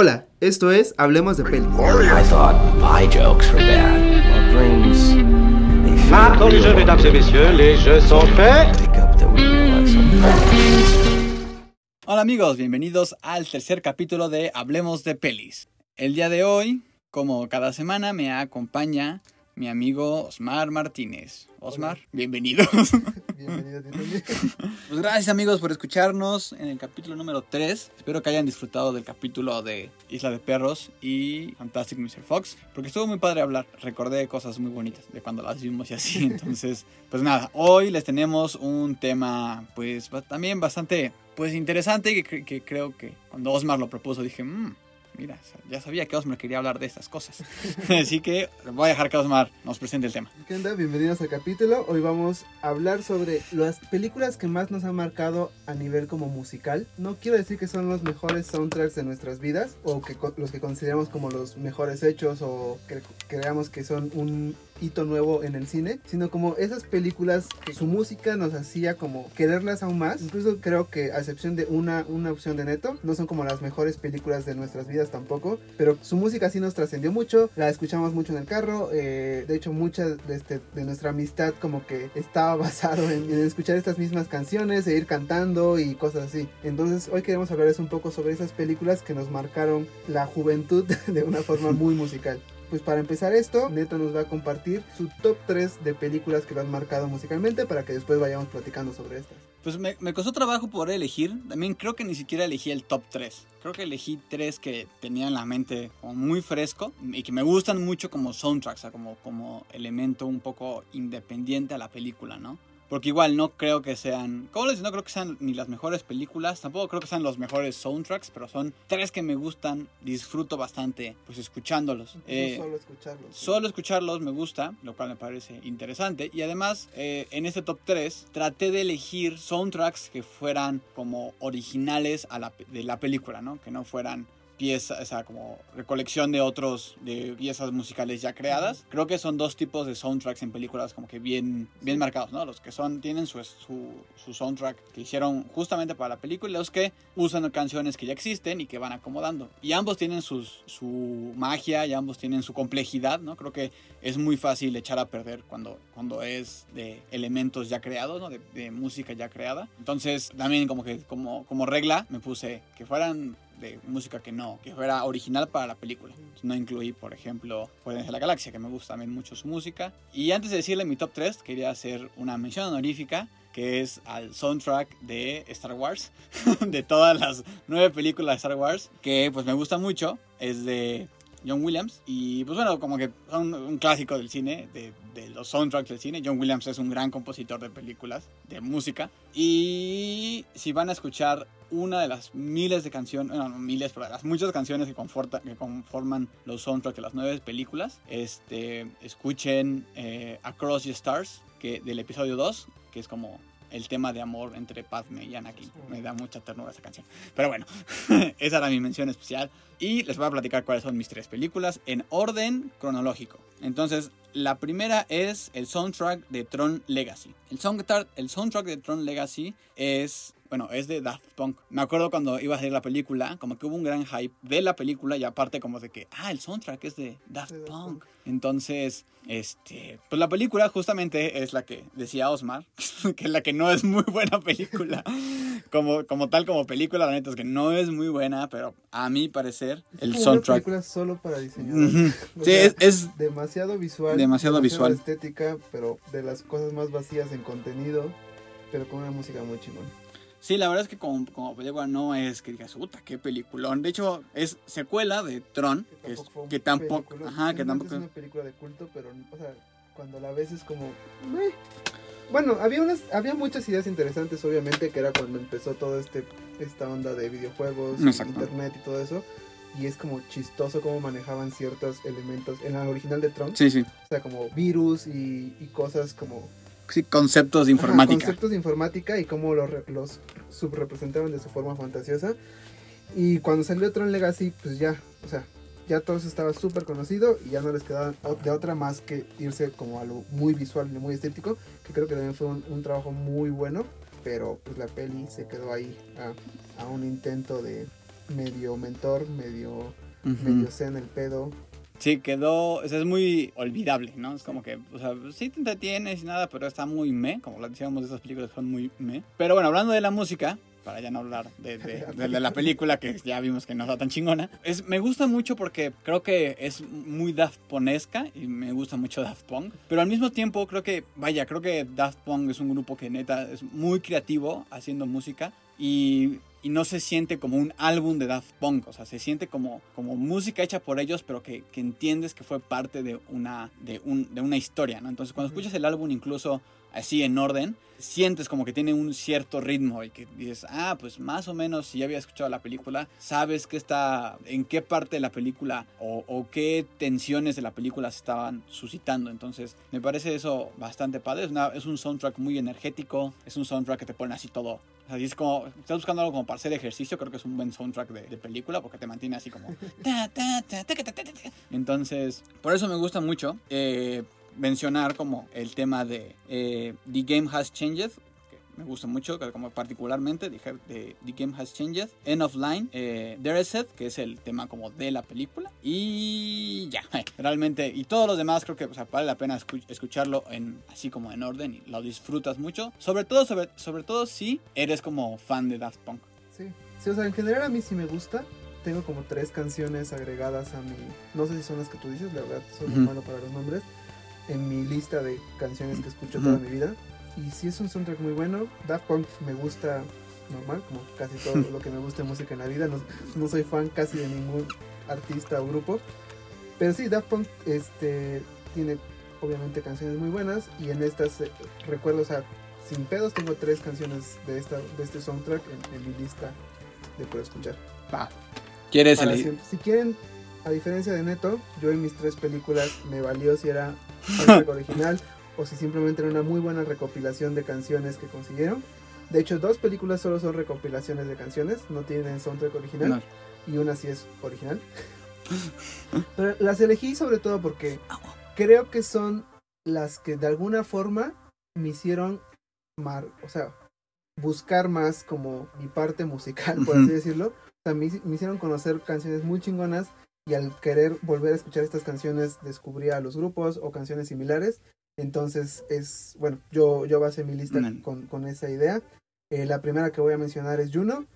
Hola, esto es Hablemos de Pelis. I thought my jokes were bad. Well, dreams, they feel Maintenant les jeux, real. mesdames et messieurs, les jeux sont faits. Wake up that we realize something. Hola amigos, bienvenidos al tercer capítulo de Hablemos de Pelis. El día de hoy, como cada semana, me acompaña mi amigo Osmar Martínez. Osmar, bienvenidos. Bienvenido a ti también. Pues gracias amigos por escucharnos en el capítulo número 3. Espero que hayan disfrutado del capítulo de Isla de Perros y Fantastic Mr. Fox, porque estuvo muy padre hablar. Recordé cosas muy bonitas de cuando las vimos y así. Entonces, pues nada, hoy les tenemos un tema pues también bastante pues interesante que, que creo que cuando Osmar lo propuso dije, "Mm, mira, ya sabía que Osmar quería hablar de estas cosas. Así que voy a dejar que Osmar nos presente el tema. ¿Qué onda? Bienvenidos al capítulo. Hoy vamos a hablar sobre las películas que más nos han marcado a nivel como musical. No quiero decir que son los mejores soundtracks de nuestras vidas o que los que consideramos como los mejores hechos o que creamos que son un hito nuevo en el cine, sino como esas películas que su música nos hacía como quererlas aún más. Incluso creo que a excepción de una, una opción de Neto, no son como las mejores películas de nuestras vidas tampoco, pero su música sí nos trascendió mucho, la escuchamos mucho en el carro, eh, de hecho mucha de, este, de nuestra amistad como que estaba basado en, en escuchar estas mismas canciones e ir cantando y cosas así. Entonces hoy queremos hablarles un poco sobre esas películas que nos marcaron la juventud de una forma muy musical. Pues para empezar esto, Neto nos va a compartir su top 3 de películas que lo han marcado musicalmente para que después vayamos platicando sobre estas. Pues me, costó trabajo poder elegir. También creo que ni siquiera elegí el top 3. Creo que elegí tres que tenía en la mente como muy fresco y que me gustan mucho como soundtracks, o sea, como, como elemento un poco independiente a la película, ¿no? Porque igual no creo que sean, como les digo, no creo que sean ni las mejores películas, tampoco creo que sean los mejores soundtracks, pero son tres que me gustan, disfruto bastante pues escuchándolos. Eh, solo escucharlos. Solo escucharlos me gusta, lo cual me parece interesante. Y además, eh, en este top 3, traté de elegir soundtracks que fueran como originales a la, pe- de la película, ¿no? Que no fueran piezas, o sea, como recolección de otros, de piezas musicales ya creadas. Creo que son dos tipos de soundtracks en películas como que bien, bien marcados, ¿no? Los que son, tienen su, su, su soundtrack que hicieron justamente para la película y los que usan canciones que ya existen y que van acomodando. Y ambos tienen sus, su magia y ambos tienen su complejidad, ¿no? Creo que es muy fácil echar a perder cuando, cuando es de elementos ya creados, ¿no? De, de música ya creada. Entonces, también como que como, como regla me puse que fueran de música que no, que fuera original para la película. No incluí, por ejemplo, Guardianes de la Galaxia, que me gusta también mucho su música. Y antes de decirle mi top 3, quería hacer una mención honorífica que es al soundtrack de Star Wars, de todas las nueve películas de Star Wars, que pues me gusta mucho, es de John Williams. Y pues bueno, como que son un clásico del cine, de, los soundtracks del cine. John Williams es un gran compositor de películas, de música. Y si van a escuchar una de las miles de canciones, no, no miles, pero las muchas canciones que, conforta- que conforman los soundtracks de las nueve películas, este, escuchen eh, Across the Stars, que, del episodio 2, que es como el tema de amor entre Padme y Anakin. Me da mucha ternura esa canción. Pero bueno, esa era mi mención especial. Y les voy a platicar cuáles son mis tres películas en orden cronológico. Entonces, la primera es el soundtrack de Tron Legacy. El soundtrack, el soundtrack de Tron Legacy es, bueno, es de Daft Punk. Me acuerdo cuando iba a salir la película, como que hubo un gran hype de la película y aparte como de que, ah, el soundtrack es de Daft De Daft Punk. Punk. Entonces, este, pues la película justamente es la que decía Osmar, que es la que no es muy buena película. Como, como tal, como película, la neta es que no es muy buena, pero a mi parecer, el como soundtrack. Una película solo para diseñadores. Ujú. O Sí, sea, es, es- demasiado visual. Demasiado visual. estética, pero de las cosas más vacías en contenido, pero con una música muy chingona. Sí, la verdad es que como, como película no es que digas, puta, qué peliculón. De hecho, es secuela de Tron, que, es- que tampoco, ajá, que tampoco. Es una película de culto, pero, o sea, cuando la ves es como... "Meh". Bueno, había unas, había muchas ideas interesantes, obviamente, que era cuando empezó todo este, esta onda de videojuegos, Exacto. internet y todo eso. Y es como chistoso cómo manejaban ciertos elementos en la original de Tron. Sí, sí. O sea, como virus y, y cosas como Sí, conceptos de Ajá, informática. conceptos de informática y cómo los, los subrepresentaban de su forma fantasiosa. Y cuando salió Tron Legacy, pues ya, o sea, ya todo eso estaba súper conocido y ya no les quedaba de otra más que irse como a lo muy visual y muy estético, que creo que también fue un, un trabajo muy bueno, pero pues la peli se quedó ahí a, a un intento de, medio mentor, medio, Ujú. medio zen el pedo. Sí, quedó, o sea, es muy olvidable, ¿no? Es como que, o sea, sí te entretienes y nada, pero está muy me, como lo decíamos de esas películas son muy me. Pero bueno, hablando de la música, para ya no hablar de, de- de- de la película que ya vimos que no está tan chingona, es, me gusta mucho porque creo que es muy Daft Ponesca y me gusta mucho Daft Punk, pero al mismo tiempo creo que, vaya, creo que Daft Punk es un grupo que neta es muy creativo haciendo música y, y no se siente como un álbum de Daft Punk, o sea, se siente como, como música hecha por ellos, pero que, que entiendes que fue parte de una, de, un, de una historia, ¿no? Entonces, cuando escuchas el álbum incluso así en orden, sientes como que tiene un cierto ritmo y que dices, ah, pues más o menos si ya había escuchado la película, sabes que está, en qué parte de la película o, o qué tensiones de la película se estaban suscitando. Entonces, me parece eso bastante padre. Es, una- es un soundtrack muy energético, es un soundtrack que te pone así todo. O sea, y es como, estás buscando algo como para hacer ejercicio, creo que es un buen soundtrack de, de película porque te mantiene así como... Entonces, por eso me gusta mucho. eh, mencionar como el tema de eh, The Game Has Changed, que me gusta mucho, como particularmente dije de The Game Has Changed, End of Line, eh, There Is It, que es el tema como de la película, y ya, realmente, y todos los demás creo que o sea, vale la pena escu- escucharlo en, así como en orden y lo disfrutas mucho, sobre todo, sobre, sobre todo si eres como fan de Daft Punk. Sí. sí, o sea, en general a mí sí me gusta. Tengo como tres canciones agregadas a mi... No sé si son las que tú dices, la verdad, soy Ujú. malo para los nombres. En mi lista de canciones que escucho toda mi vida. Y sí es un soundtrack muy bueno. Daft Punk me gusta normal, como casi todo lo que me gusta de música en la vida. No, no soy fan casi de ningún artista o grupo. Pero sí, Daft Punk este, tiene obviamente canciones muy buenas. Y en estas eh, recuerdo, o sea, sin pedos tengo tres canciones de, esta, de este soundtrack en, en mi lista de por escuchar. Va. ¿Quieres. Si quieren, a diferencia de Neto, yo en mis tres películas me valió si era original o si simplemente era una muy buena recopilación de canciones que consiguieron. De hecho, dos películas solo son recopilaciones de canciones, no tienen soundtrack original No. y una sí es original. Pero las elegí sobre todo porque creo que son las que de alguna forma me hicieron mar, o sea, buscar más como mi parte musical, por así decirlo. O sea, me, me hicieron conocer canciones muy chingonas y al querer volver a escuchar estas canciones descubrí a los grupos o canciones similares. Entonces es, bueno, yo, yo basé mi lista con, con esa idea. Eh, la primera que voy a mencionar es Juno,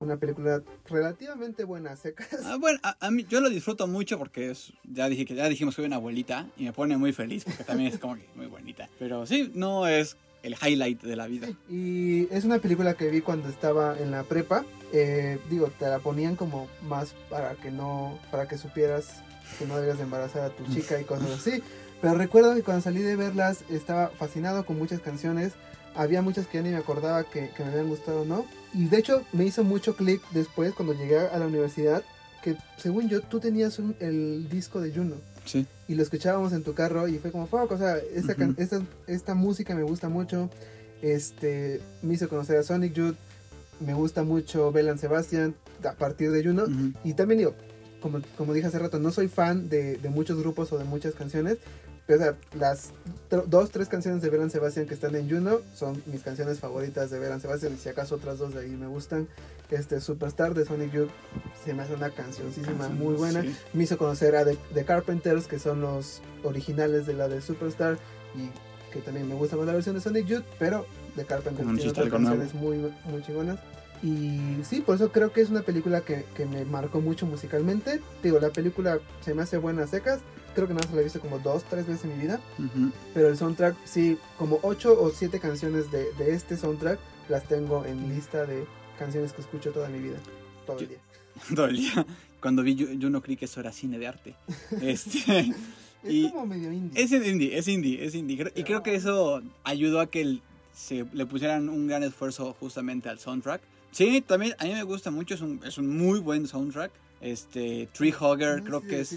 una película relativamente buena, secas. Ah, bueno, a, a mí yo lo disfruto mucho porque es, ya dije que ya dijimos que soy una abuelita y me pone muy feliz porque también es como que muy bonita. Pero sí, no es el highlight de la vida. Y es una película que vi cuando estaba en la prepa. Eh, digo, te la ponían como más para que no, para que supieras que no debías de embarazar a tu chica y cosas así. Pero recuerdo que cuando salí de verlas estaba fascinado con muchas canciones. Había muchas que ya ni me acordaba que, que me habían gustado o no. Y de hecho me hizo mucho clic después cuando llegué a la universidad. Que según yo tú tenías un- el disco de Juno Sí. Y lo escuchábamos en tu carro y fue como fuck, o sea, esta, esta, esta música me gusta mucho, este, me hizo conocer a Sonic Youth, me gusta mucho Belan Sebastian a partir de Juno Ujú. y también digo, como, como dije hace rato, no soy fan de, de muchos grupos o de muchas canciones, o sea, las dos, tres canciones de Belan Sebastian que están en Juno son mis canciones favoritas de Belan Sebastian y si acaso otras dos de ahí me gustan, este Superstar de Sonic Youth se me hace una cancioncísima muy buena Sí. me hizo conocer a The, The Carpenters, que son los originales de la de Superstar, y que también me gusta más la versión de Sonic Youth, pero The Carpenters tiene otras canciones muy, muy chingonas. Y sí, por eso creo que es una película que, que me marcó mucho musicalmente. Digo, la película se me hace buena a secas. Creo que nada más la he visto como dos, tres veces en mi vida. Ujú. Pero el soundtrack, sí, como ocho o siete canciones de, de este soundtrack las tengo en lista de canciones que escucho toda mi vida. Todo el Yo- día. Todo el día. Cuando vi, yo, yo no creí que eso era cine de arte. Este, Es y como medio indie. es indie, es indie, es indie. Y creo que eso ayudó a que el- se le pusieran un gran esfuerzo justamente al soundtrack. Sí, también a mí me gusta mucho, es un, es un muy buen soundtrack. Este, Tree Hugger, No creo que es...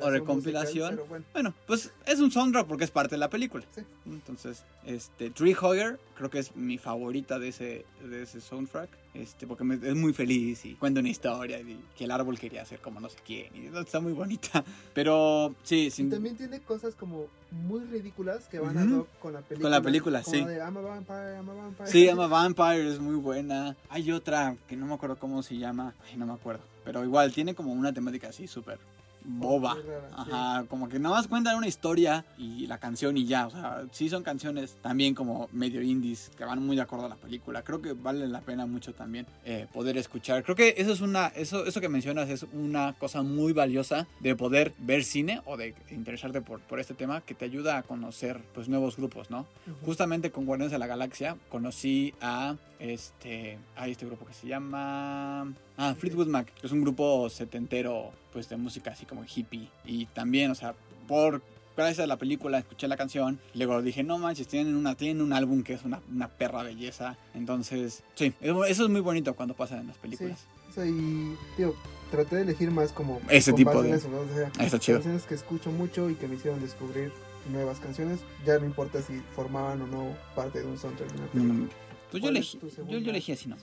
o, recompilación. bueno, Bueno, pues es un soundtrack porque es parte de la película. Sí. Entonces, este, Tree Hugger creo que es mi favorita de ese, de ese soundtrack. Este, porque me- es muy feliz y cuenta una historia y que el árbol quería ser como no sé quién. Y está muy bonita. Pero sí, Y sin, también tiene cosas como muy ridículas que van Ujú. a hoc con la película. la película, como sí. de I'm a vampire, I'm a vampire. Sí, I'm a Vampire es muy buena. Hay otra que no me acuerdo cómo se llama. Ay, no me acuerdo. Pero igual tiene como una temática así súper boba. Ajá, como que nada más cuentan una historia y la canción y ya. O sea, sí son canciones también como medio indies que van muy de acuerdo a la película. Creo que vale la pena mucho también eh, poder escuchar. Creo que eso es una, eso, eso que mencionas es una cosa muy valiosa de poder ver cine o de interesarte por, por este tema que te ayuda a conocer pues nuevos grupos, ¿no? Justamente con Guardianes de la Galaxia conocí a este, a este grupo que se llama ah, Fleetwood Mac, que es un grupo setentero pues de música así como hippie y también, o sea, por gracias a la película escuché la canción y luego dije, no manches, tienen, una, tienen un álbum que es una, una perra belleza. Entonces, sí, eso eso es muy bonito cuando pasa en las películas. O sea, y, tío, traté de elegir más como... Ese tipo de- eso, ¿no? O sea, está chido. canciones que escucho mucho y que me hicieron descubrir nuevas canciones. Ya no importa si formaban o no parte de un soundtrack de una película. Mm, Pues yo ¿Cuál es elegí, yo, yo elegí así, ¿no?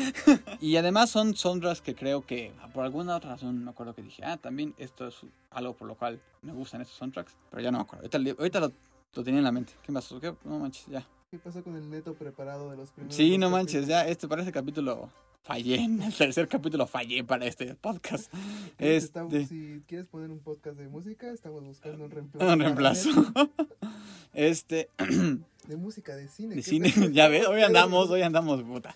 y además son soundtracks que creo que por alguna otra razón me acuerdo que dije, ah, también esto es algo por lo cual me gustan estos soundtracks, pero ya no me acuerdo. Ahorita, ahorita lo, lo tenía en la mente. ¿Qué pasó? ¿Qué? No manches, ya. ¿Qué pasó con el neto preparado de los primeros? Sí, no manches, capítulos? ya este para este capítulo fallé. En el tercer capítulo fallé para este podcast. Estamos- Este, Si quieres poner un podcast de música, estamos buscando un reemplazo. un reemplazo. Este, De música, de cine. De ¿qué cine, ya ves, hoy andamos, hoy andamos, puta.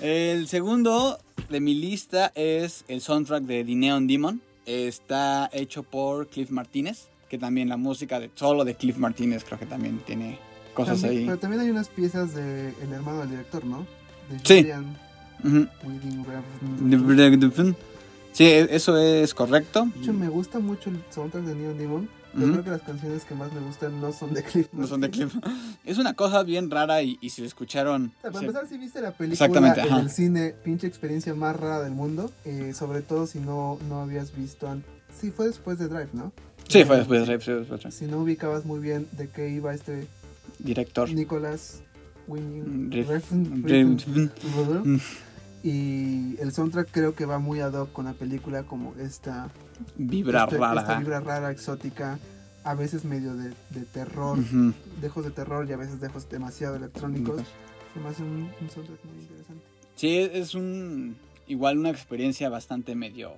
El segundo de mi lista es el soundtrack de The Neon Demon. Está hecho por Cliff Martínez, que también la música de solo de Cliff Martínez creo que también tiene cosas También- ahí. Pero también hay unas piezas de el hermano del director, ¿no? De Sí. Julian Sí, e- eso es correcto. De hecho, me gusta mucho el soundtrack de Neon Demon. Ujú. creo que las canciones que más me gustan no son de Cliff. No son de. Cliff. Es una cosa bien rara y, y si lo escucharon... O sea, para se- empezar, si viste la película Exactamente, en ajá. el cine, pinche experiencia más rara del mundo. eh, sobre todo si no, no habías visto antes. Sí, fue después de Drive, ¿no? Sí, Eh, fue después de Rave, sí, después de Rave. Si no ubicabas muy bien de qué iba este Director. Nicolas Winding Y el soundtrack creo que va muy ad hoc con la película, como esta, Vibra este- rara. esta vibra rara, exótica, a veces medio de, de terror, dejos de terror y a veces dejos demasiado electrónicos. Se me hace un, un soundtrack muy interesante. Sí, es un igual una experiencia bastante medio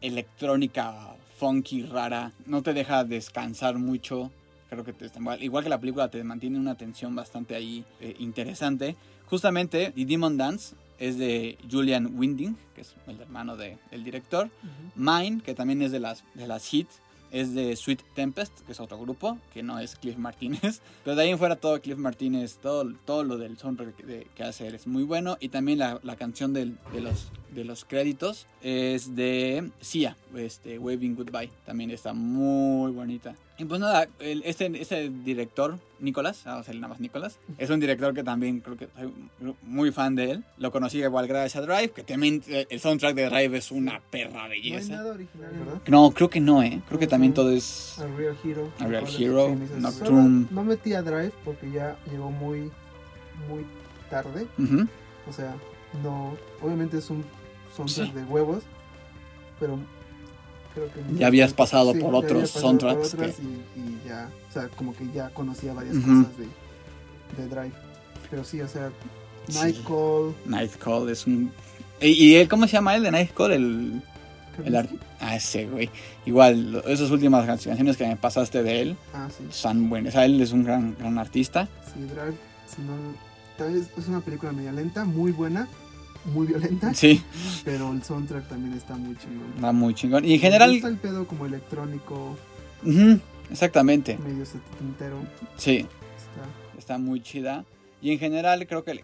electrónica, funky, rara. No te deja descansar mucho. Creo que te, igual, igual que la película te mantiene una tensión bastante ahí eh, interesante. Justamente, The Demon Dance es de Julian Winding, que es el hermano de- del director. Mine, que también es de las, de las hits, es de Sweet Tempest, que es otro grupo, que no es Cliff Martínez. Pero de ahí en fuera todo Cliff Martínez, todo, todo lo del soundtrack que, de- que hace es muy bueno. Y también la, la canción del- de, los, de los créditos es de Sia, este, Waving Goodbye. También está muy bonita. Y pues nada, el- este, este director, Nicolás, vamos a decirle nada más Nicolás, es un director que también creo que soy muy fan de él. Lo conocí igual gracias a Drive, que también eh, el soundtrack de Drive es una perra No hay belleza. nada original, ¿verdad? No, creo que no, ¿eh? Creo que tamén todo es... A Real Hero. A Real Hero. Nocturne. No metí a Drive porque ya llegó muy, muy tarde. O sea, no. Obviamente es un soundtrack Sí. de huevos, pero creo que. Ya habías pasado Sí, por otros soundtracks por que- y, y ya. O sea, como que ya conocía varias cosas de, de Drive. Pero sí, o sea, Sí. Nightcall. Night Call es un... ¿Y, y él, cómo se llama él de Night Call? El... el. Ah, ese, güey. Igual, esas últimas can- canciones que me pasaste de él Ah, sí. están buenas. O sea, él es un gran, gran artista. Sí, Drive. Si no, tal vez es una película media lenta, muy buena, muy violenta. Sí, Pero el soundtrack también está muy chingón. va muy chingón. Y en Me general... gusta el pedo como electrónico, exactamente. medio setentero. Sí. Está. está muy chida. Y en general creo que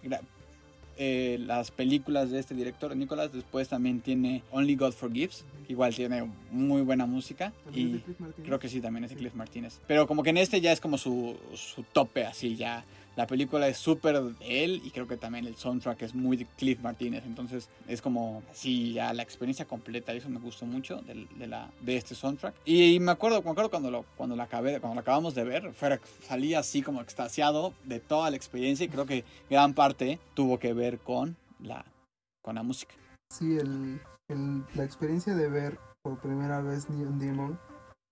eh, las películas de este director, Nicolás, después también tiene Only God Forgives, igual tiene muy buena música. También es de Y creo que sí, también es de. Cliff Martínez. Pero como que en este ya es como su, su tope, así ya. La película es súper de él y creo que también el soundtrack es muy de Cliff Martínez. Entonces es como así ya la experiencia completa y eso me gustó mucho de, la, de este soundtrack. Y, me acuerdo, me acuerdo cuando lo, cuando lo acabé, cuando lo acabamos de ver, fuera, salí así como extasiado de toda la experiencia y creo que gran parte tuvo que ver con la con la música. Sí, el, el- la experiencia de ver por primera vez Neon Demon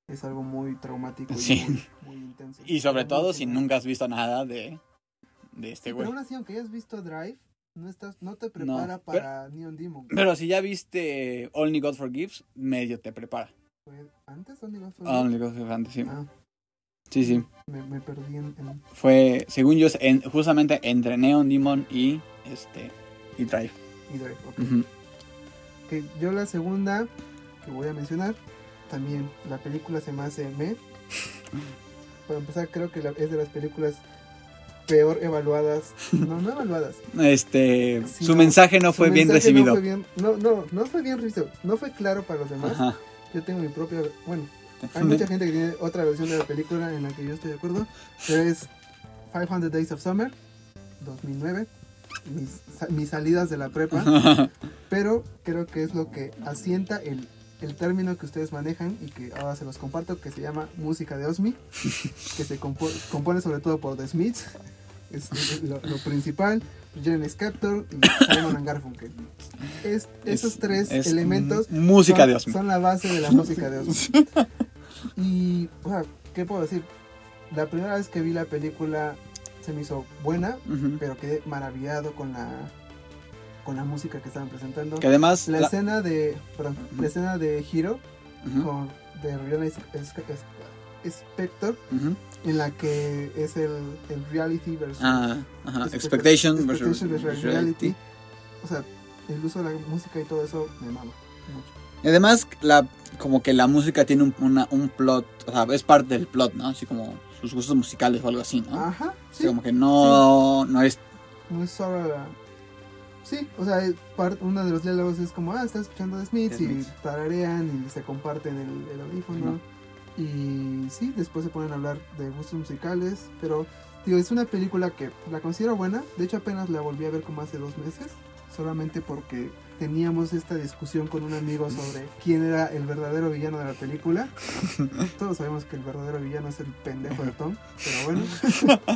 es algo muy traumático y Sí. muy, muy intenso. Y sobre todo si nunca has visto nada de, de este Sí, güey. pero aún así, aunque hayas visto Drive, no, estás, no te prepara para Neon Demon. Pero si ya viste Only God Forgives, medio te prepara. ¿Fue ¿Antes Only God Forgives? Only God Forgives, sí. Ah, Sí, sí. me, me perdí en, en- Fue, según yo, en- justamente entre Neon Demon y este y Drive. y Drive. ok. Que yo la segunda que voy a mencionar, también la película se me hace me. Para empezar, creo que la- es de las películas peor evaluadas. No, no evaluadas. Este, Sí, su mensaje no fue bien recibido. No, fue bien, no, no, no fue bien recibido. No fue claro para los demás. Ajá. Yo tengo mi propia. Bueno, hay mucha gente que tiene otra versión de la película en la que yo estoy de acuerdo. Pero es 500 Days of Summer, 2009. Mis, mis salidas de la prepa. pero creo que es lo que asienta el, el término que ustedes manejan y que ahora se los comparto, que se llama música de Osmi, que se compo- compone sobre todo por The Smiths, es lo, lo principal, Jalen Scaptor y Simon Garfunkel. Es, esos Es- tres es elementos música son, de son la base de la música de Osmi. y, o sea, ¿qué puedo decir? La primera vez que vi la película se me hizo buena, pero quedé maravillado con la con la música que estaban presentando. Que además La la- escena de, perdón, la escena de Hero Ujú, con de Rihanna Es- Spector, ujú. en la que es el, el reality versus Ah, ajá. Expect- Expectation versus expectation versus reality. reality. O sea, el uso de la música y todo eso me mama mucho. Y además, la, como que la música tiene un, una- un plot, o sea, es parte del plot, ¿no? Así como sus gustos musicales o algo así, ¿no? Ajá, O sí. sea, como que no, no es... No es solo la... Sí, o sea, es par- uno de los diálogos es como, ah, estás escuchando The Smiths The y tararean y se comparten el, el audífono. Ujú. Y sí, después se ponen a hablar de gustos musicales, pero digo, es una película que la considero buena. De hecho, apenas la volví a ver como hace dos meses, solamente porque teníamos esta discusión con un amigo sobre quién era el verdadero villano de la película. Todos sabemos que el verdadero villano es el pendejo de Tom, pero bueno.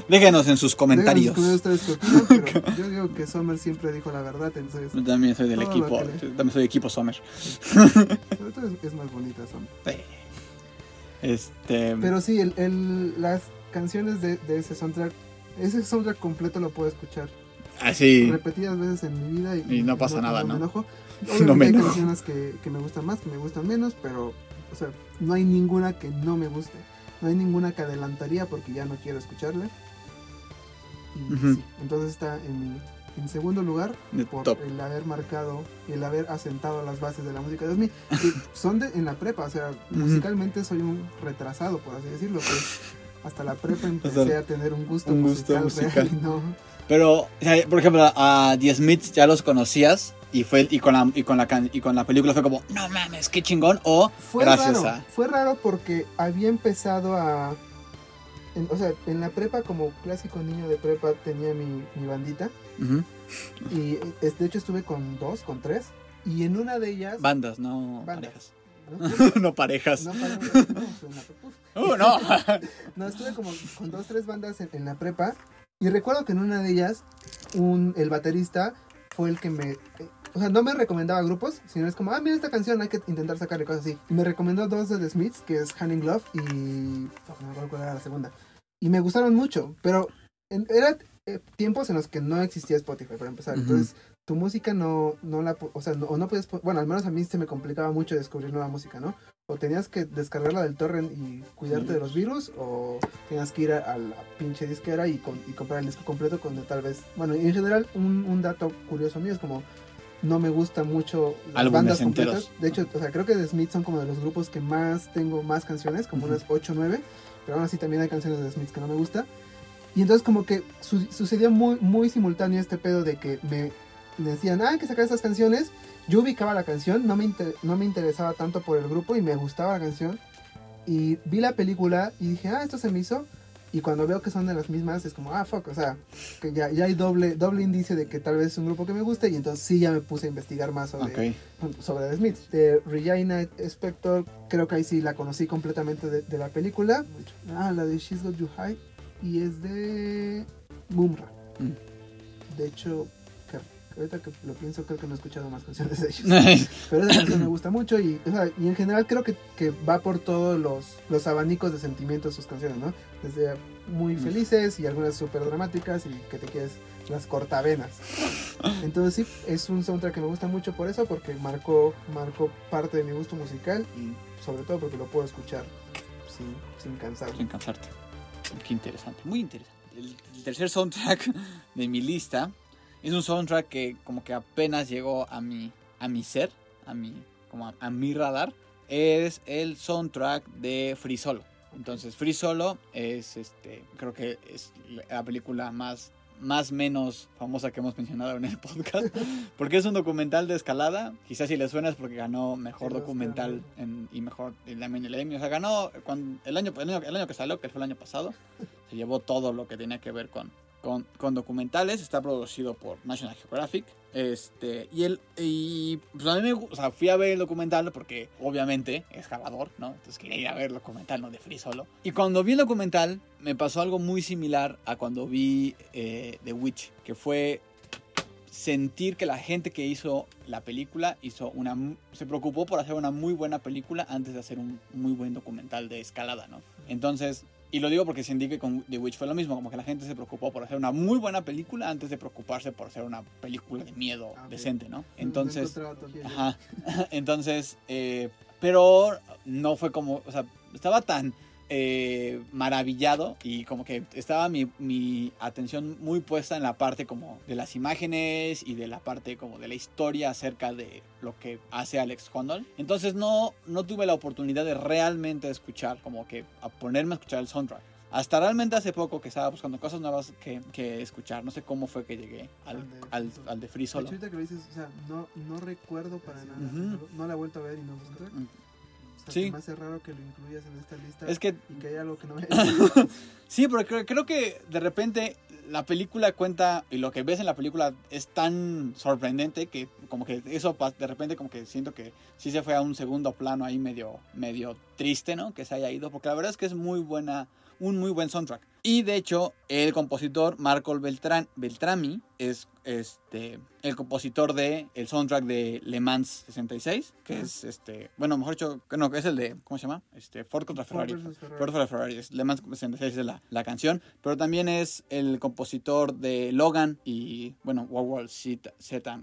Déjenos en sus comentarios. Pero yo digo que Sommer siempre dijo la verdad, entonces Yo también soy del equipo, le- también soy equipo Sommer. sobre todo es, es más bonita Sommer. Este... Pero sí, el, el- las canciones de, de ese soundtrack, ese soundtrack completo lo puedo escuchar Así... repetidas veces en mi vida y, Y no pasa nada, me ¿no? enojo. No me hay enojo. canciones que, que me gustan más, que me gustan menos, pero o sea, no hay ninguna que no me guste. No hay ninguna que adelantaría porque ya no quiero escucharla. Y sí, entonces está en, en segundo lugar por top. el haber marcado, el haber asentado las bases de la música de 2000. que son de, en la prepa, o sea, musicalmente soy un retrasado, por así decirlo. pues, hasta la prepa empecé sea, a tener un gusto un gusto musical, real musical. no. Pero, o sea, por ejemplo, a The Smiths ya los conocías y fue y con la y con la y con la película fue como, no mames, qué chingón o Fue gracias raro, a fue raro porque había empezado a... en- o sea, en la prepa, como clásico niño de prepa, tenía mi, mi bandita. Ujú. Y es- de hecho estuve con dos, con tres. Y en una de ellas... bandas, no Bandas. parejas. ¿no? no parejas. No, para- no, uf. Uh, no. No, estuve como con dos, tres bandas en, en la prepa. Y recuerdo que en una de ellas, un, el baterista fue el que me... eh, o sea, no me recomendaba grupos, sino es como, ah, mira esta canción, hay que intentar sacarle cosas así. Y me recomendó dos de The Smiths, que es Hand in Glove y... no me acuerdo cuál era la segunda. Y me gustaron mucho, pero en- era eh, tiempos en los que no existía Spotify, para empezar. Entonces, tu música no, no la... O sea, no, o no podías... po- Bueno, al menos a mí se me complicaba mucho descubrir nueva música, ¿no? O tenías que descargarla del torrent y cuidarte Sí. de los virus, o tenías que ir a, a la pinche disquera y, con- y comprar el disco completo cuando tal vez... Bueno, y en general, un, un dato curioso mío es como... No me gusta mucho las Álbumes bandas enteros. completas. De hecho, o sea, creo que The Smiths son como de los grupos que más tengo más canciones, como unas 8 o 9. Pero aún así también hay canciones de The Smiths que no me gusta. Y entonces como que su- sucedió muy, muy simultáneo este pedo de que me decían, ah, hay que sacar estas canciones. Yo ubicaba la canción, no me, inter- no me interesaba tanto por el grupo y me gustaba la canción. Y vi la película y dije, ah, esto se me hizo. Y cuando veo que son de las mismas, es como, ah, fuck, o sea, que ya, ya hay doble, doble indicio de que tal vez es un grupo que me guste. Y entonces sí ya me puse a investigar más sobre, Ok. sobre The Smiths. De Regina Spector, creo que ahí sí la conocí completamente de, de la película. Ah, la de She's Got You High. Y es de Mumra. Mm. De hecho, Ahorita que lo pienso, creo que no he escuchado más canciones de ellos. Pero esa canción me gusta mucho y, o sea, y en general creo que, que va por todos los, los abanicos de sentimientos sus canciones, ¿no? Desde muy felices y algunas súper dramáticas y que te quieres las cortavenas. Entonces sí, es un soundtrack que me gusta mucho por eso, porque marcó, marcó parte de mi gusto musical y sobre todo porque lo puedo escuchar sin, sin cansarme. sin cansarte. Qué interesante, muy interesante. El, tercer soundtrack de mi lista es un soundtrack que como que apenas llegó a mi, a mi ser, a mi, como a mi radar. Es el soundtrack de Free Solo. Entonces Free Solo es, este, creo que es la película más más menos famosa que hemos mencionado en el podcast, porque es un documental de escalada. Quizás si le suena es porque ganó mejor Sí, documental en- y mejor el Emmy, el Emmy. O sea, ganó cuando, el, año, el, año, el año que salió, que fue el año pasado, se llevó todo lo que tenía que ver con, con, documentales. Está producido por National Geographic. Este, y él, y pues a mí me o sea, fui a ver el documental porque obviamente es escalador, ¿no? Entonces quería ir a ver el documental, no de Free Solo. Y cuando vi el documental, me pasó algo muy similar a cuando vi eh, The Witch, que fue sentir que la gente que hizo la película hizo una se preocupó por hacer una muy buena película antes de hacer un muy buen documental de escalada, ¿no? Entonces, y lo digo porque sentí que con The Witch fue lo mismo, como que la gente se preocupó por hacer una muy buena película antes de preocuparse por hacer una película de miedo Ah, decente, ¿no? Entonces. Ajá. Entonces, eh, pero no fue como, o sea, estaba tan eh, maravillado y como que estaba mi, mi atención muy puesta en la parte como de las imágenes y de la parte como de la historia acerca de lo que hace Alex Honnold. Entonces no, no tuve la oportunidad de realmente escuchar, como que a ponerme a escuchar el soundtrack. Hasta realmente hace poco que estaba buscando cosas nuevas que, que escuchar. No sé cómo fue que llegué al, Al de al, al de Free Solo. ahorita que lo dices, o sea, no, no recuerdo para nada. Ujú. no, no la he vuelto a ver y no busco. Sea, Sí. se me hace raro que lo incluyas en esta lista Es que y que haya algo que no me Sí, pero creo, creo que de repente la película cuenta y lo que ves en la película es tan sorprendente que como que eso de repente como que siento que sí se fue a un segundo plano ahí medio medio triste, ¿no? Que se haya ido porque la verdad es que es muy buena un muy buen soundtrack. Y de hecho, el compositor Marco Beltrán, Beltrami es este el compositor de el soundtrack de Le Mans 66, que es este, bueno, mejor dicho, no, que es el de ¿cómo se llama? Este Ford contra Ford Ferrari. versus Ferrari. Ford contra Ferrari, es Le Mans 66 es la, la canción, pero también es el compositor de Logan y bueno, World War Z,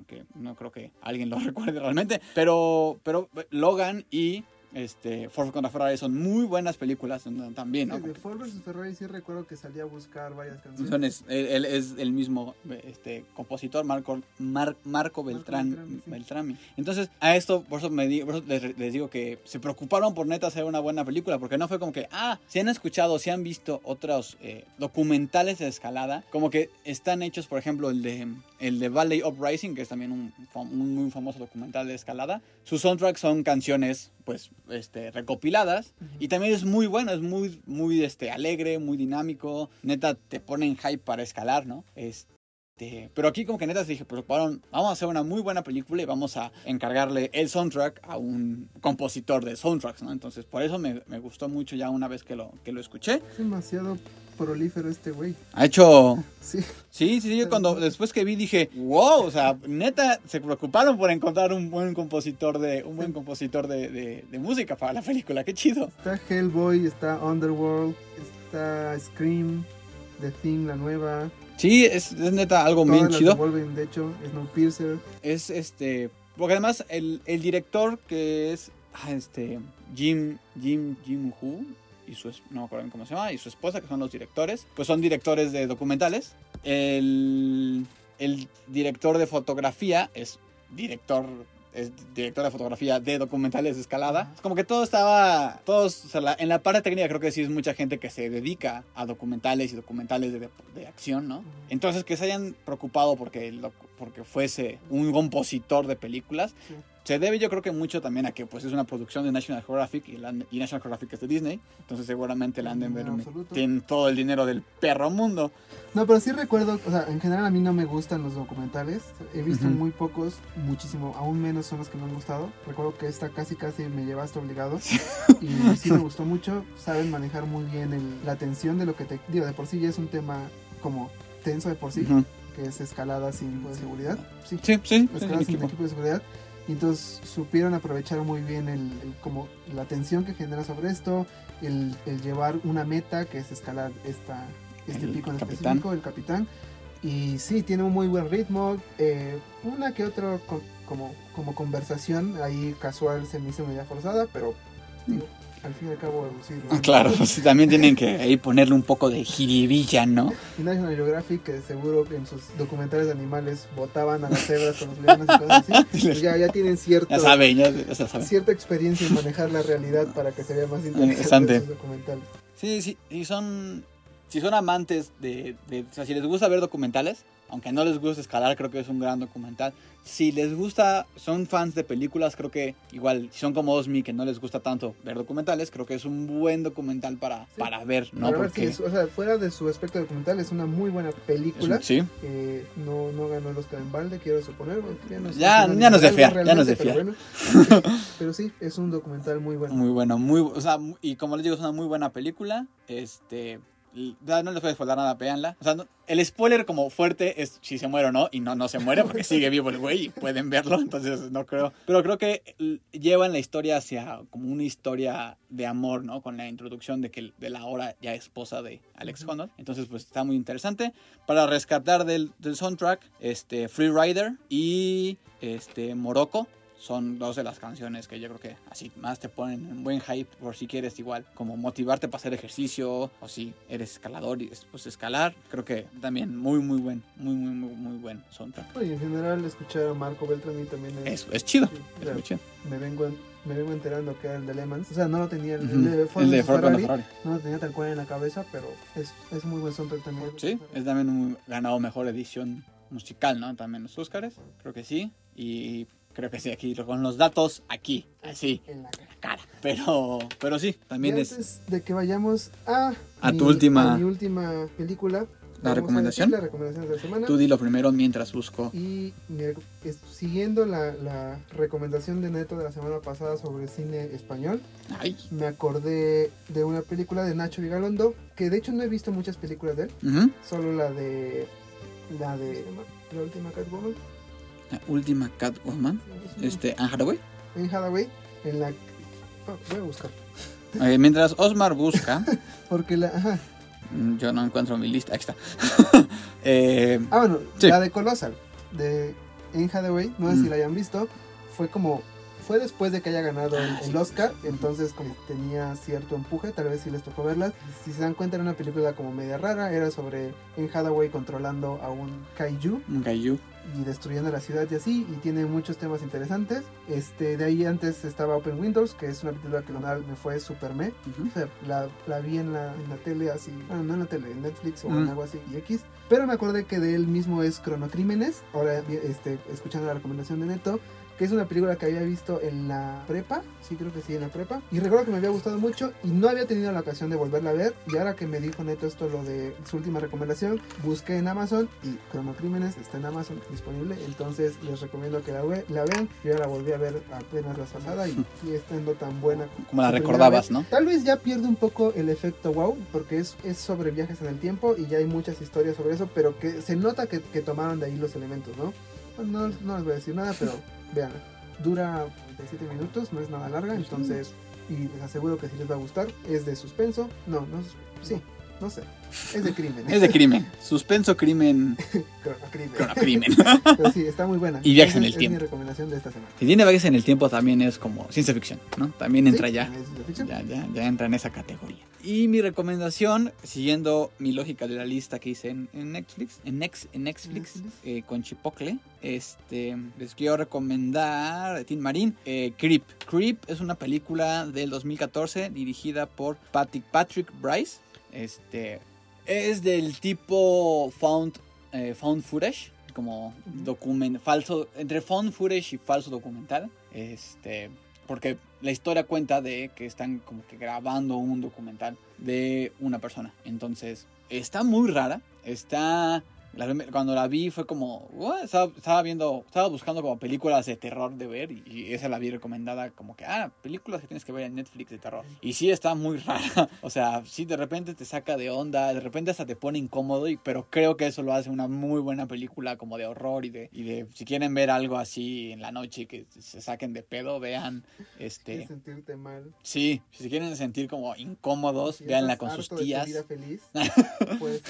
que no creo que alguien lo recuerde realmente, pero pero Logan y este Ford contra Ferrari son muy buenas películas también, ¿no? Sí, de Ford vs Ferrari sí recuerdo que salía a buscar varias canciones. Él, él es el mismo este, compositor, Marco, Mar- Marco Beltrán, Beltrami, sí. Beltrami. Entonces, a esto, por eso, me di- por eso les, les digo que se preocuparon por neta hacer una buena película, porque no fue como que, ah, si han escuchado, si han visto otros eh, documentales de escalada, como que están hechos, por ejemplo, el de, el de Valley Uprising, que es también un muy famoso documental de escalada. Sus soundtracks son canciones, pues, este, recopiladas. Y también es muy bueno, es muy, muy este, alegre, muy dinámico. Neta, te ponen hype para escalar, ¿no? Este, pero aquí como que neta se dije, preocuparon, vamos a hacer una muy buena película y vamos a encargarle el soundtrack a un compositor de soundtracks, ¿no? Entonces por eso me, me gustó mucho ya una vez que lo, que lo escuché. Es demasiado prolífero este güey. Ha hecho... Sí. Sí, sí, sí, cuando después que vi dije, wow, o sea, neta, se preocuparon por encontrar un buen compositor de, un buen compositor de, de- de música para la película, qué chido. Está Hellboy, está Underworld, está Scream, The Thing, la nueva. Sí, es, es neta algo Todas bien chido. de hecho, Snowpiercer. Es este. Porque además el, el director que es. ah, este. Jim. Jim. Jim Hu. Y su, no me acuerdo cómo se llama. Y su esposa, que son los directores. Pues son directores de documentales. El. El director de fotografía es director. Es director de fotografía de documentales de escalada. Es como que todo estaba. Todos. o sea, la- en la parte técnica creo que sí es mucha gente que se dedica a documentales y documentales de, de acción, ¿no? Entonces que se hayan preocupado porque, porque fuese un compositor de películas, Sí. Se debe yo creo que mucho también a que pues es una producción de National Geographic y, la- y National Geographic es de Disney, entonces seguramente la han de En ver, absoluto. tienen todo el dinero del perro mundo. No, pero sí recuerdo, o sea, en general a mí no me gustan los documentales. He visto muy pocos, muchísimo, aún menos son los que me han gustado. Recuerdo que esta casi casi me llevaste obligado. y sí me gustó mucho. Saben manejar muy bien el- la tensión de lo que te digo. De por sí ya es un tema como tenso de por sí. Que es escalada sin equipo de seguridad. Sí, Sí, sí, escalada sin equipo. equipo de seguridad. Y entonces supieron aprovechar muy bien el, el- como la tensión que genera sobre esto, el, el llevar una meta que es escalar esta, este pico en capitán. específico, el capitán. Y sí, tiene un muy buen ritmo. eh, una que otra co- como, como conversación ahí casual se me hizo media forzada, pero digo, al fin y al cabo sí. ¿no? Ah, Claro, sí, también tienen que ahí ponerle un poco de jiribilla, ¿no? Y National Geographic, que seguro que en sus documentales de animales botaban a las cebras con los leones y cosas así, pues ya, ya tienen cierto, Ya saben, ya, ya saben. cierta experiencia en manejar la realidad para que se vea más Interesante. interesante sus documentales. Sí, sí, si son, si son amantes de, de- o sea, si les gusta ver documentales, aunque no les gusta escalar, creo que es un gran documental. Si les gusta, son fans de películas, creo que igual, si son como Osmi, que no les gusta tanto ver documentales, creo que es un buen documental para, Sí. para ver, ¿no? Porque es- o sea, fuera de su aspecto documental, es una muy buena un- película. sí, Eh, no, no ganó el Oscar en balde, quiero suponer. Ya, no Ya- ya nos de algo fiar, ya nos de realmente, Pero, bueno. pero sí, es un documental muy bueno. muy bueno, muy, o sea, y como les digo, es una muy buena película, este... No les voy a spoiler nada, véanla. O sea, no- el spoiler como fuerte es si se muere o no, y no, no se muere porque sigue vivo el güey y pueden verlo, entonces no creo. Pero creo que llevan la historia hacia como una historia de amor, ¿no? Con la introducción de que de la ahora ya esposa de Alex. Honnold. Entonces, pues está muy interesante. Para rescatar del, del soundtrack, este, Free Rider y este, Morocco son dos de las canciones que yo creo que así más te ponen en buen hype por si quieres igual como motivarte para hacer ejercicio o si eres escalador y pues escalar creo que también muy muy buen muy muy muy, muy buen soundtrack Oye, en general, escuchar a Marco Beltrami también es. es, es chido sí, es sea, muy chido me vengo en- me vengo enterando que era el de Le Mans. O sea, no lo tenía el, Ujú. el de Ford el de Ford Ferrari, Ferrari No lo tenía tal cual en la cabeza, pero es, es muy buen soundtrack también. sí es también un ganado mejor edición musical no también los Oscars creo que sí y creo que sí aquí con los datos aquí así En la cara. cara pero pero sí también y es antes de que vayamos a, A tu última- a mi última película, vamos a recomendación? decir La recomendación de la semana. tú di lo primero mientras busco Y mi siguiendo la, la recomendación de Neto de la semana pasada sobre cine español, ay me acordé de una película de Nacho Vigalondo, que de hecho no he visto muchas películas de él, solo la de la de la última Catwoman, La última Catwoman. Este, Anne Hathaway. en Hathaway, en la fuck, voy a buscar Eh, mientras Osmar busca, porque la ajá. mm, yo no encuentro mi lista. Aquí está. Eh, Ah, bueno, Sí. la de Colossal, de Anne Hathaway, no sé Mm. si la hayan visto, fue como, fue después de que haya ganado el, Ah, el sí. Oscar, entonces como tenía cierto empuje, tal vez si les tocó verla. Si se dan cuenta era una película como media rara, era sobre Anne Hathaway controlando a un kaiju un Kaiju. Y destruyendo la ciudad y así, y tiene muchos temas interesantes. Este, de ahí antes estaba Open Windows, que es una película que lo me fue super me. Ujú. O sea, la, la vi en la, en la tele así, bueno, no en la tele, en Netflix o en algo así, y X. Pero me acordé que de él mismo es Cronocrímenes, ahora este, escuchando la recomendación de Neto, que es una película que había visto en la prepa, sí creo que sí, en la prepa, y recuerdo que me había gustado mucho y no había tenido la ocasión de volverla a ver, y ahora que me dijo Neto esto, lo de su última recomendación, busqué en Amazon y Cronocrímenes está en Amazon disponible, entonces les recomiendo que la, ve- la vean, yo ya la volví a ver apenas la pasada y sigue estando tan buena Como la recordabas. ¿no? Tal vez ya pierde un poco el efecto wow, porque es, es sobre viajes en el tiempo y ya hay muchas historias sobre eso, pero que se nota que, que tomaron de ahí los elementos, ¿no? No, no les voy a decir nada, pero vean, dura 37 minutos, no es nada larga, entonces, y les aseguro que sí les va a gustar. Es de suspenso, no, no, es- sí, no sé, es de crimen. Es de crimen. Suspenso, crimen, Crono- crimen. crono, crimen. Pero sí, está muy buena. Y viajes en el es, tiempo. Es mi recomendación de esta semana. Si tiene viajes en el tiempo también es como ciencia ficción, ¿no? También entra Sí, ya. también es ciencia ficción. Ya, ya, ya entra en esa categoría. Y mi recomendación, siguiendo mi lógica de la lista que hice en, en Netflix, en, Nex- en Netflix, Netflix. eh, con Chipocle, este, les quiero recomendar de Tim Marín, eh, Creep. Creep es una película del 2014 dirigida por Patrick, Patrick Bryce. Este, es del tipo found, eh, found footage, como document, falso, entre found footage y falso documental. Este, porque la historia cuenta de que están como que grabando un documental de una persona. Entonces, está muy rara. Está La cuando la vi fue como, "What?". estaba, estaba viendo, estaba buscando como películas de terror de ver y, y esa la vi recomendada como que, ah, películas que tienes que ver en Netflix de terror. Y sí está muy rara, o sea, sí de repente te saca de onda, de repente hasta te pone incómodo, y, pero creo que eso lo hace una muy buena película como de horror y de, y de si quieren ver algo así en la noche que se saquen de pedo, vean este... Sentirte mal. Sí, si quieren sentir como incómodos, Si estás con sus tías. vida feliz, puedes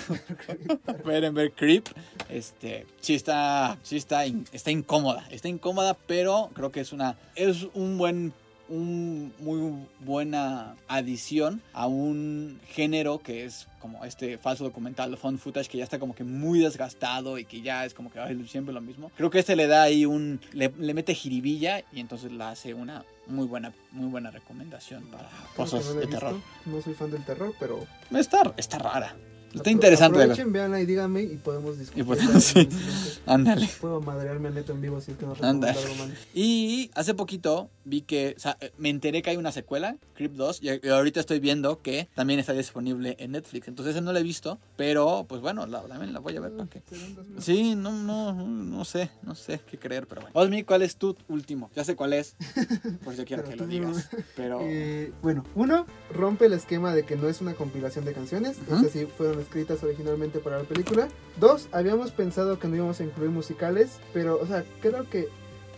ver ver Creep. Este, sí está, sí está, in- está incómoda. Está incómoda, pero creo que es una, es un buen, un muy buena adición a un género que es como este falso documental, found footage, que ya está como que muy desgastado y que ya es como que ay, siempre lo mismo. Creo que este le da ahí un, le, le mete jiribilla y entonces la hace una muy buena, muy buena recomendación para que cosas no de visto, terror. No soy fan del terror, pero Está, está rara. Está interesante. Aprovechen, veanla y díganme y podemos discutir. podemos- ya sí. Ándale. Puedo madrearme a Neto en vivo si es que no mal. Y hace poquito vi que, o sea, me enteré que hay una secuela, Creep 2, y y ahorita estoy viendo que también está disponible en Netflix. Entonces esa no la he visto, pero pues bueno, la, también la voy a ver para más. Sí, no, no, no sé, no sé qué creer, pero bueno. Osmi, ¿cuál es tu último? Ya sé cuál es, por si quiero que lo digas. Pero Eh, bueno, uno, rompe el esquema de que no es una compilación de canciones. Ujú. Estas sí fueron escritas originalmente para la película. Dos, habíamos pensado que no íbamos a incluir musicales, pero, o sea, creo que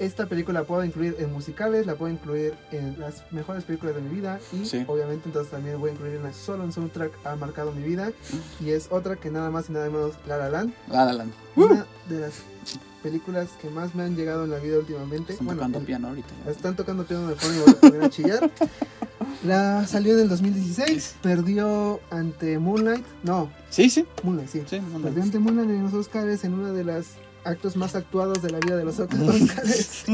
esta película la puedo incluir en musicales, la puedo incluir en las mejores películas de mi vida y Sí. obviamente entonces también voy a incluir en la solo en soundtrack ha marcado mi vida y es otra que nada más y nada menos La La Land, La La Land. una de las películas que más me han llegado en la vida últimamente. Están Bueno, tocando el- piano ahorita. están tocando piano de fondo y voy a poner a chillar. La salió en el 2016, perdió ante Moonlight. No, Sí, sí, Moonlight, sí. Perdió ante Moonlight en los Oscars en uno de los actos más actuados de la vida de los Oscars.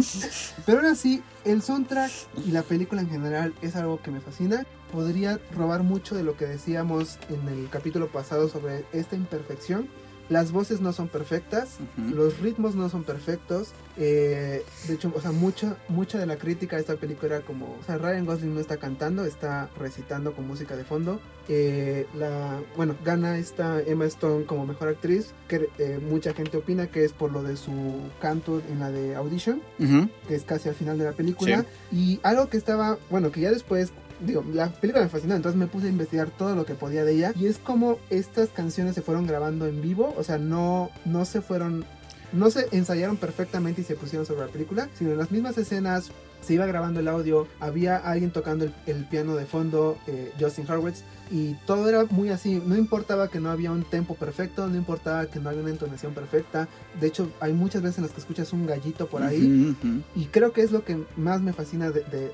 Pero aún así, el soundtrack y la película en general es algo que me fascina. Podría robar mucho de lo que decíamos en el capítulo pasado sobre esta imperfección. Las voces no son perfectas, los ritmos no son perfectos. eh, de hecho, o sea, mucha, mucha de la crítica de esta película era como, o sea, Ryan Gosling no está cantando, está recitando con música de fondo. Eh, la, bueno, gana esta Emma Stone como mejor actriz, que eh, mucha gente opina que es por lo de su canto en la de Audition, que es casi al final de la película. Y algo que estaba, bueno, que ya después digo, la película me fascinó, entonces me puse a investigar todo lo que podía de ella. Y es como estas canciones se fueron grabando en vivo, o sea, no, no se fueron, no se ensayaron perfectamente y se pusieron sobre la película, sino en las mismas escenas se iba grabando el audio, había alguien tocando el, el piano de fondo, eh, Justin Hurwitz, y todo era muy así, no importaba que no había un tempo perfecto, no importaba que no había una entonación perfecta, de hecho hay muchas veces en las que escuchas un gallito por ahí, y creo que es lo que más me fascina de, de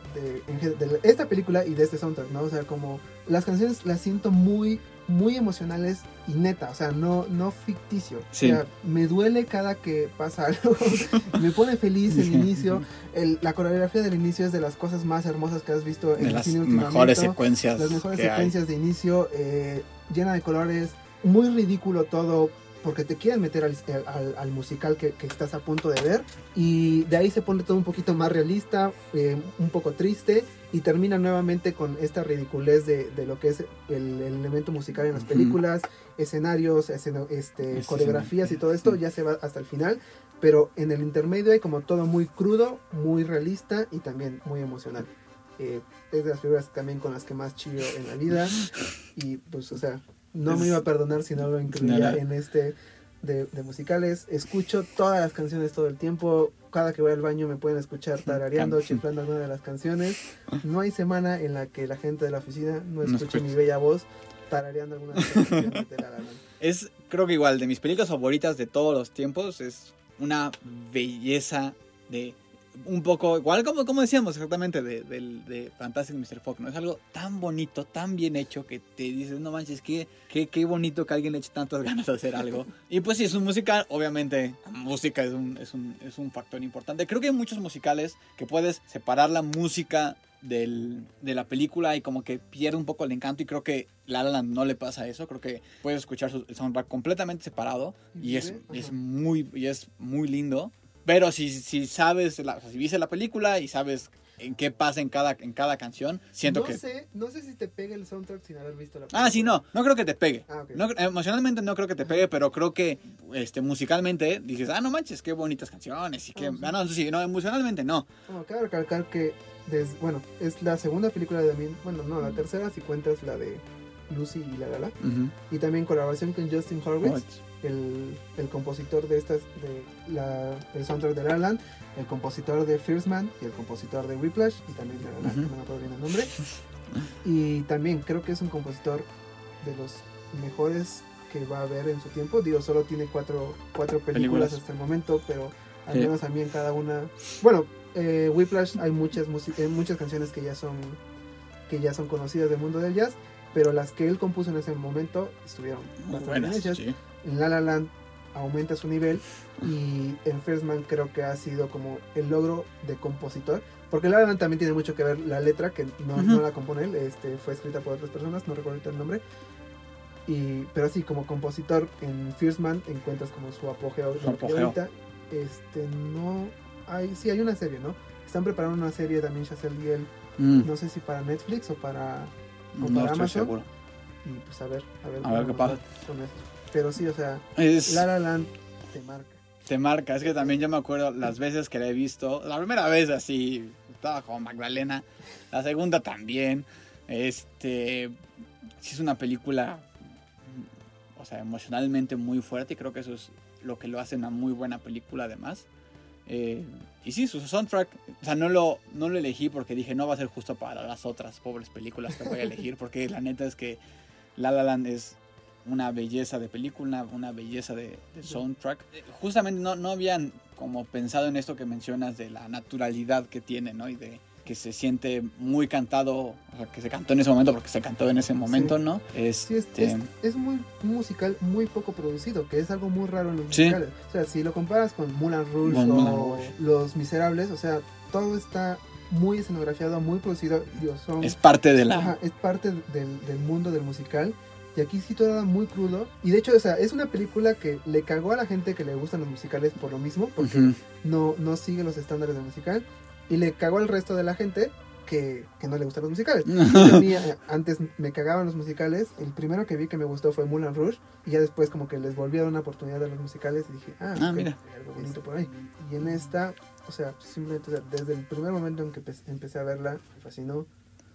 esta película y de este soundtrack, ¿no? O sea, como las canciones las siento muy, muy emocionales y neta, o sea, no, no ficticio. Sí. O sea, me duele cada que pasa algo, me pone feliz el inicio. El- la coreografía del inicio es de las cosas más hermosas que has visto en De el las cine últimamente. mejores secuencias. Las mejores que hay. secuencias de inicio, eh, llena de colores, muy ridículo todo, porque te quieren meter al, al- al musical que, que estás a punto de ver. Y de ahí se pone todo un poquito más realista, eh, un poco triste, y termina nuevamente con esta ridiculez de, de lo que es el, el elemento musical en las películas, escenarios, escena- este, Escena- coreografías y todo esto, ya se va hasta el final. Pero en el intermedio hay como todo muy crudo, muy realista y también muy emocional. Eh, es de las figuras también con las que más chillo en la vida. Y pues, o sea, no me Es- iba a perdonar si no lo incluía Nada. en este de, de musicales. Escucho todas las canciones todo el tiempo. Cada que voy al baño me pueden escuchar tarareando, chiflando alguna de las canciones. No hay semana en la que la gente de la oficina no escuche mi bella voz tarareando alguna de las canciones de La La Land. Es, creo que igual, de mis películas favoritas de todos los tiempos, es una belleza de un poco, igual como, como decíamos exactamente de, del- de Fantastic Mr. Fox, ¿no? Es algo tan bonito, tan bien hecho que te dices, no manches, qué, qué, qué bonito que alguien le eche tantas ganas de hacer algo. Y pues si es un musical, obviamente, música es un, es un, es un factor importante. Creo que hay muchos musicales que puedes separar la música del, de la película y como que pierde un poco el encanto y creo que La La Land no le pasa eso, creo que puedes escuchar su el soundtrack completamente separado y es, es muy y es muy lindo, pero si, si sabes, la- o sea, si viste la película y sabes en qué pasa en cada, en cada canción. Siento no que... sé, no sé si te pegue el soundtrack sin haber visto la Ah, sí, no, no creo que te pegue. Ah, ok. No, emocionalmente no creo que te pegue, pero creo que este, musicalmente dices, ah, no manches, qué bonitas canciones. Y que, Ah, sí. ah, no, sí, no, emocionalmente no. Bueno, cabe recalcar que, bueno, es la segunda película de David, bueno, no, la tercera si cuentas la de Lucy y la Lala. Y también colaboración con Justin Horwitz, el, el compositor de estas, de la, del soundtrack de La La Land, el compositor de First Man y el compositor de Whiplash, y también La La Land, Ujú. no me acuerdo bien el nombre. Y también creo que es un compositor de los mejores que va a haber en su tiempo. Digo, solo tiene cuatro, cuatro películas, Películas. hasta el momento, pero al Sí. menos a mí en cada una... Bueno, eh, Whiplash hay muchas, eh, muchas canciones que ya son que ya son conocidas del mundo del jazz, pero las que él compuso en ese momento estuvieron Muy bastante buenas, hechas. sí. En La La Land aumenta su nivel y en First Man creo que ha sido como el logro de compositor, porque La La Land también tiene mucho que ver la letra que no, no la compone él, este, fue escrita por otras personas, no recuerdo el nombre. Y, pero sí, como compositor en First Man encuentras como su apogeo. Su apogeo. ahorita este, no hay, sí hay una serie, ¿no? Están preparando una serie también Chazelle y él, Mm, no sé si para Netflix o para no o para estoy Amazon. seguro. y pues a ver, a ver, A ver qué pasa. con eso. Pero sí, o sea, Es, La La Land te marca. te marca, es que también yo me acuerdo las veces que la he visto. La primera vez así, estaba con Magdalena. La segunda también. Este, sí es una película, o sea, emocionalmente muy fuerte y creo que eso es lo que lo hace una muy buena película además. Eh, y sí, su soundtrack, o sea, no lo, no lo elegí porque dije no va a ser justo para las otras pobres películas que voy a elegir, porque la neta es que La La Land es una belleza de película, una belleza de, de soundtrack. Eh, Justamente no, no habían como pensado en esto que mencionas de la naturalidad que tiene, ¿no? Y de que se siente muy cantado, o sea, que se cantó en ese momento porque se cantó en ese momento, ¿no? Sí, es, Este, es, es muy musical muy poco producido, que es algo muy raro en los Sí. musicales. O sea, si lo comparas con Moulin Rouge o Moulin Rouge. Los Miserables, o sea, todo está muy escenografiado, muy producido. Digo, son, es parte de la... Ajá, es parte del, del mundo del musical. Y aquí sí todo era muy crudo. Y de hecho, o sea, es una película que le cagó a la gente que le gustan los musicales por lo mismo, porque Ujú. no, no sigue los estándares del musical. Y le cagó al resto de la gente que, que no le gustan los musicales. A mí, antes me cagaban los musicales. El primero que vi que me gustó fue Moulin Rouge. Y ya después como que les volví a dar una oportunidad a los musicales y dije, ah, Ah, ok, mira. hay algo bonito por ahí. Y en esta, o sea, simplemente o sea, desde el primer momento en que empe- empecé a verla, me fascinó.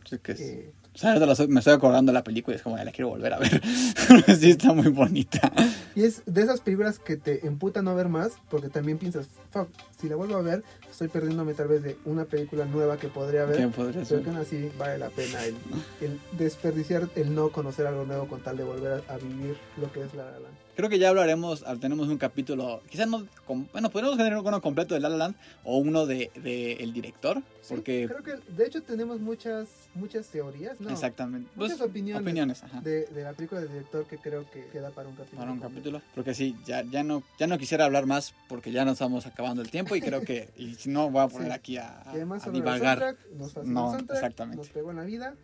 Sí, que es- Eh, estoy- me estoy acordando de la película y es como, ya la quiero volver a ver. sí, está muy bonita. y es de esas películas que te emputa no ver más, porque también piensas, fuck, si la vuelvo a ver, estoy perdiéndome tal vez de una película nueva que podría ver. ¿Qué podría Pero que aún así vale la pena el, el desperdiciar, el no conocer algo nuevo con tal de volver a, a vivir lo que es La La. Creo que ya hablaremos, tenemos un capítulo, quizás no, bueno, podríamos tener uno completo de La La Land o uno de, de el director, Sí, porque creo que de hecho tenemos muchas muchas teorías, ¿no? exactamente, Muchas pues, opiniones, opiniones, ajá, De, de la película del director que creo que queda para un capítulo. para un capítulo, porque sí, ya, ya no, ya no quisiera hablar más porque ya nos estamos acabando el tiempo y creo que, y si no voy a poner Sí. aquí a, a el divagar. nos fascinó No, el exactamente. nos pegó en la vida,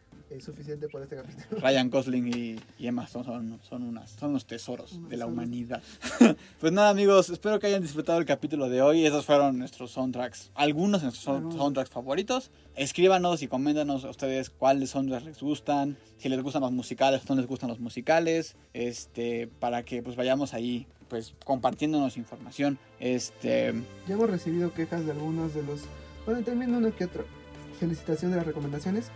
suficiente por este capítulo. Ryan Gosling y, y Emma Stone son, son, unas, son unos tesoros de la Son- humanidad. pues nada, amigos, espero que hayan disfrutado el capítulo de hoy. Esos fueron nuestros soundtracks, algunos de nuestros soundtracks favoritos. Escríbanos y coméntanos a ustedes cuáles soundtracks les gustan, si les gustan los musicales, no les gustan los musicales, este, para que pues vayamos ahí pues compartiéndonos información. Este, Ya hemos recibido quejas de algunos de los. Bueno, también uno que otro. Felicitación de las recomendaciones.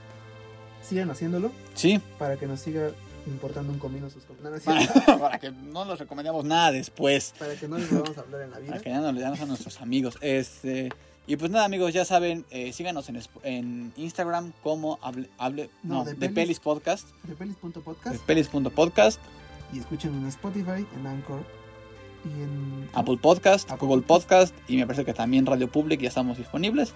Sigan haciéndolo sí, para que nos siga importando un comino sus comentarios. Cierto. para que no nos recomendamos nada después. para que no les vamos a hablar en la vida. Para que ya no, ya no son nuestros amigos. Este, y pues nada, amigos, ya saben, eh, síganos en, en Instagram como hable, hable No, no, de de, pelis. Pelis Podcast, De pelis.podcast de pelis.podcast, y escuchen en Spotify, en Anchor y en Apple Podcast, Apple Google Podcast y me parece que también Radio Public ya estamos disponibles.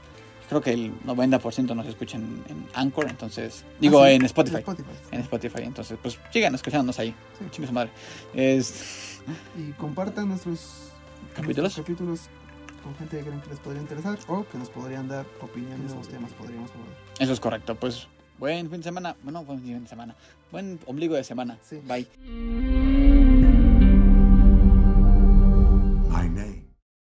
Creo que el 90% nos escuchan en Anchor, entonces digo Ah, sí, en Spotify. En Spotify. En Spotify, entonces pues sigan escuchándonos ahí. Sí. Chingue su madre. Es, Y compartan nuestros ¿Capítulos? nuestros capítulos con gente que creen que les podría interesar o que nos podrían dar opiniones los temas podríamos abordar. eso es correcto. Pues buen fin de semana. Bueno, buen fin de semana. Buen ombligo de semana. Sí. Bye.